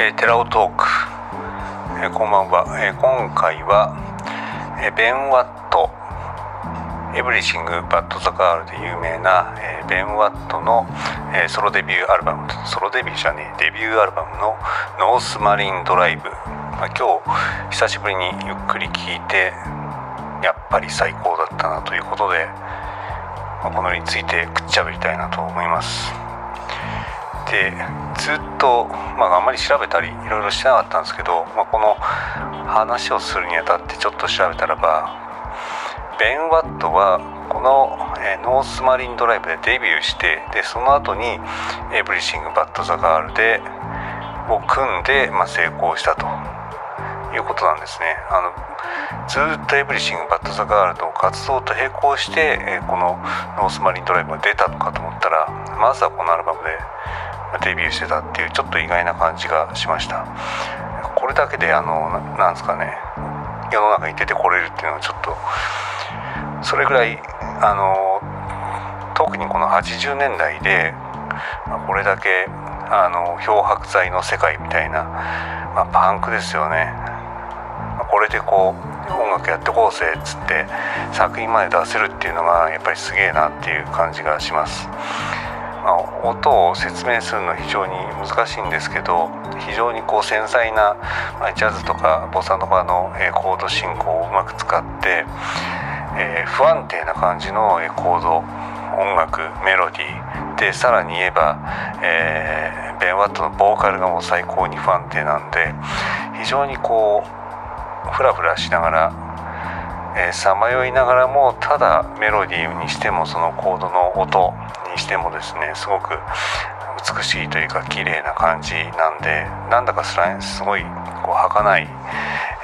えー、テラオトーク、えー、こんばんは、えー、今回は、えー、ベン・ワット。 Everything But The Girl で有名な、えー、ベン・ワットの、えー、ソロデビューアルバム。ソロデビューじゃねえ。デビューアルバムの「 North Marine Drive」まあ、今日久しぶりにゆっくり聴いてやっぱり最高だったなということで、まあ、このについてくっちゃべりたいなと思います。でずっと、まあ、あんまり調べたりいろいろしてなかったんですけど、まあ、この話をするにあたってちょっと調べたらばベン・ワットはこの、えー、 North Marine Drive でデビューしてでその後に「 Everything But The Girl で」を組んで、まあ、成功したということなんですね。あのずっと「 Everything But The Girl」の活動と並行して、えー、この「 North Marine Drive」が出たのかと思ったらまずはこのアルバムでデビューしてたっていうちょっと意外な感じがしました。これだけであのなんですかね。世の中に出てこれるっていうのはちょっとそれぐらいあの特にこの80年代で、これだけあの漂白剤の世界みたいな、まあ、パンクですよね、これでこう音楽やってこうぜっつって作品まで出せるっていうのがやっぱりすげえなっていう感じがします。あ、音を説明するの非常に難しいんですけど非常にこう繊細な、まあ、ジャズとかボサノバの、えコード進行をうまく使ってえー、不安定な感じのえコード音楽メロディーでさらに言えば、えー、ベン・ワットのボーカルがもう最高に不安定なんで非常にこうフラフラしながらさまよいながらもただメロディーにしてもそのコードの音してもですねすごく美しいというか綺麗な感じなんでなんだかすごいこう儚い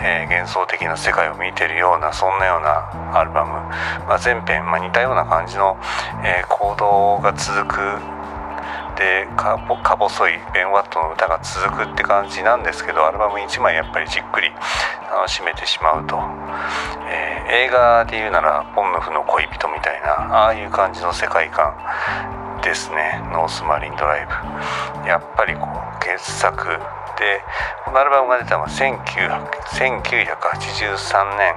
えー、幻想的な世界を見てるようなそんなようなアルバム、まあ、前編、まあ、似たような感じの、えー、行動が続くでか細いベン・ワットの歌が続くって感じなんですけどアルバム1枚やっぱりじっくり楽しめてしまうと、えー、映画で言うなら「ポンヌフの恋人」みたいなああいう感じの世界観。ですね。ノースマリンドライブ。やっぱりこう傑作でこのアルバムが出たのは1983年。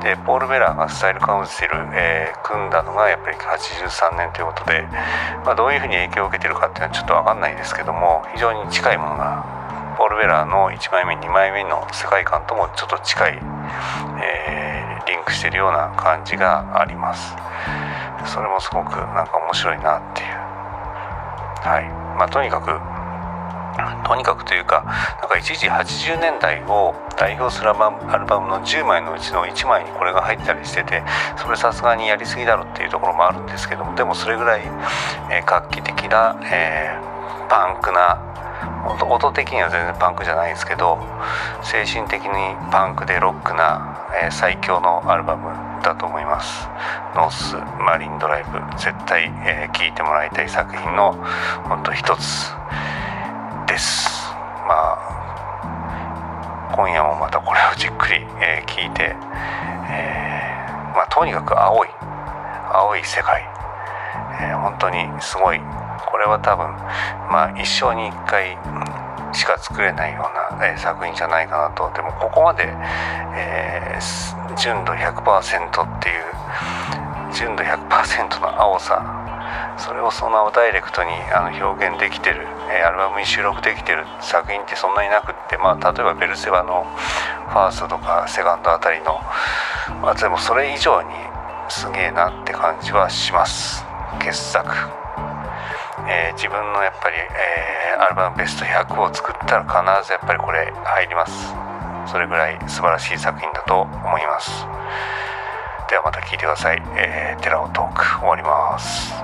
でポール・ベラーがスタイルカウンセル、えー、組んだのがやっぱり83年ということで、まあ、どういうふうに影響を受けてるかっていうのはちょっと分かんないですけども非常に近いものがポール・ベラーの1枚目2枚目の世界観ともちょっと近い、えー、リンクしてるような感じがあります。それもすごくなんか面白いなっていう。はい。まあとにかくとにかくというかなんか一時80年代を代表するアルバムの10枚のうちの1枚にこれが入ったりしててそれさすがにやりすぎだろっていうところもあるんですけどもでもそれぐらい、えー、画期的な、えー、パンクな音的には全然パンクじゃないですけど精神的にパンクでロックな、えー、最強のアルバムだと思います。ノースマリンドライブ。絶対聴、えー、いてもらいたい作品の本当一つです。まあ今夜もまたこれをじっくり、えー、聞いて、えー、まあ、とにかく青い青い世界、えー、本当にすごい。これは多分まあ一生に一回しか作れないような、えー、作品じゃないかなと。でもここまで、えー、純度100%っていう純度100%の青さ。それをそのダイレクトにあの表現できてる、え、アルバムに収録できてる作品ってそんなになくって、まあ、例えばベルセバのファーストとかセカンドあたりの、まあ、でもそれ以上にすげえなって感じはします。傑作、えー、自分のやっぱり、えー、アルバムベスト100を作ったら必ずやっぱりこれ入ります。それぐらい素晴らしい作品だと思います。ではまた聞いてください、えー、テラオトーク終わります。